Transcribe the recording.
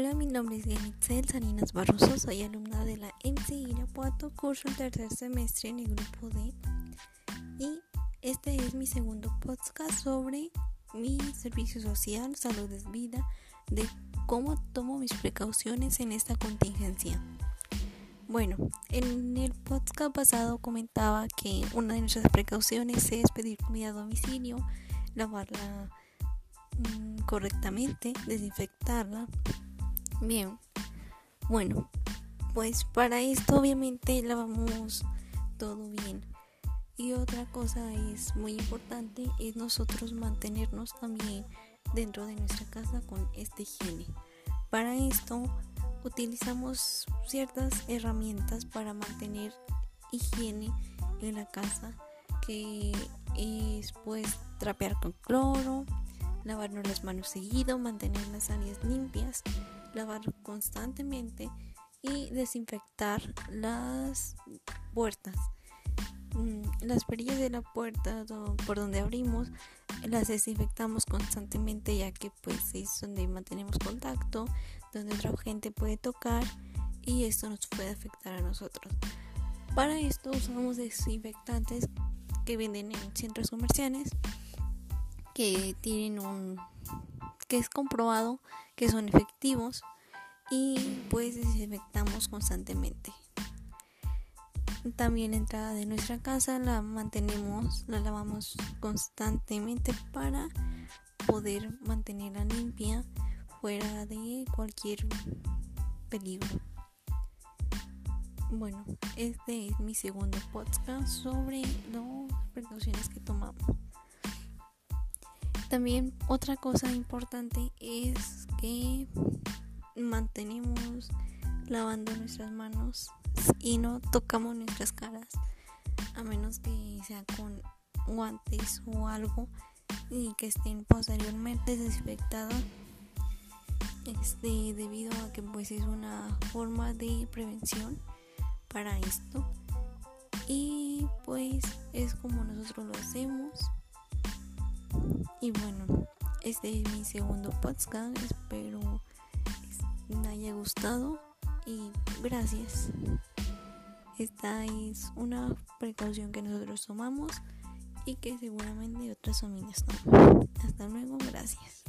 Hola, mi nombre es Yanitzel Salinas Barroso, soy alumna de la MC Irapuato, curso el tercer semestre en el grupo D. Y este es mi segundo podcast sobre mi servicio social, salud es vida, de cómo tomo mis precauciones en esta contingencia. Bueno, en el podcast pasado comentaba que una de nuestras precauciones es pedir comida a domicilio, lavarla mm, correctamente, desinfectarla Bien, bueno, pues para esto obviamente lavamos todo bien. Y otra cosa es muy importante es nosotros mantenernos también dentro de nuestra casa con esta higiene. Para esto utilizamos ciertas herramientas para mantener higiene en la casa que es pues trapear con cloro, lavarnos las manos seguido, mantener las áreas limpias lavar constantemente y desinfectar las puertas. Mm, las perillas de la puerta por donde abrimos las desinfectamos constantemente ya que pues es donde mantenemos contacto, donde otra gente puede tocar y esto nos puede afectar a nosotros. Para esto usamos desinfectantes que venden en centros comerciales que tienen un que es comprobado que son efectivos y pues desinfectamos constantemente. También la entrada de nuestra casa la mantenemos, la lavamos constantemente para poder mantenerla limpia fuera de cualquier peligro. Bueno, este es mi segundo podcast sobre las precauciones que tomamos. También otra cosa importante es que mantenemos lavando nuestras manos y no tocamos nuestras caras a menos que sea con guantes o algo y que estén posteriormente desinfectadas este debido a que pues es una forma de prevención para esto. Y pues es como nosotros lo hacemos y bueno, este es mi segundo podcast. Espero les haya gustado y gracias. Esta es una precaución que nosotros tomamos y que seguramente otras familias toman. Hasta luego, gracias.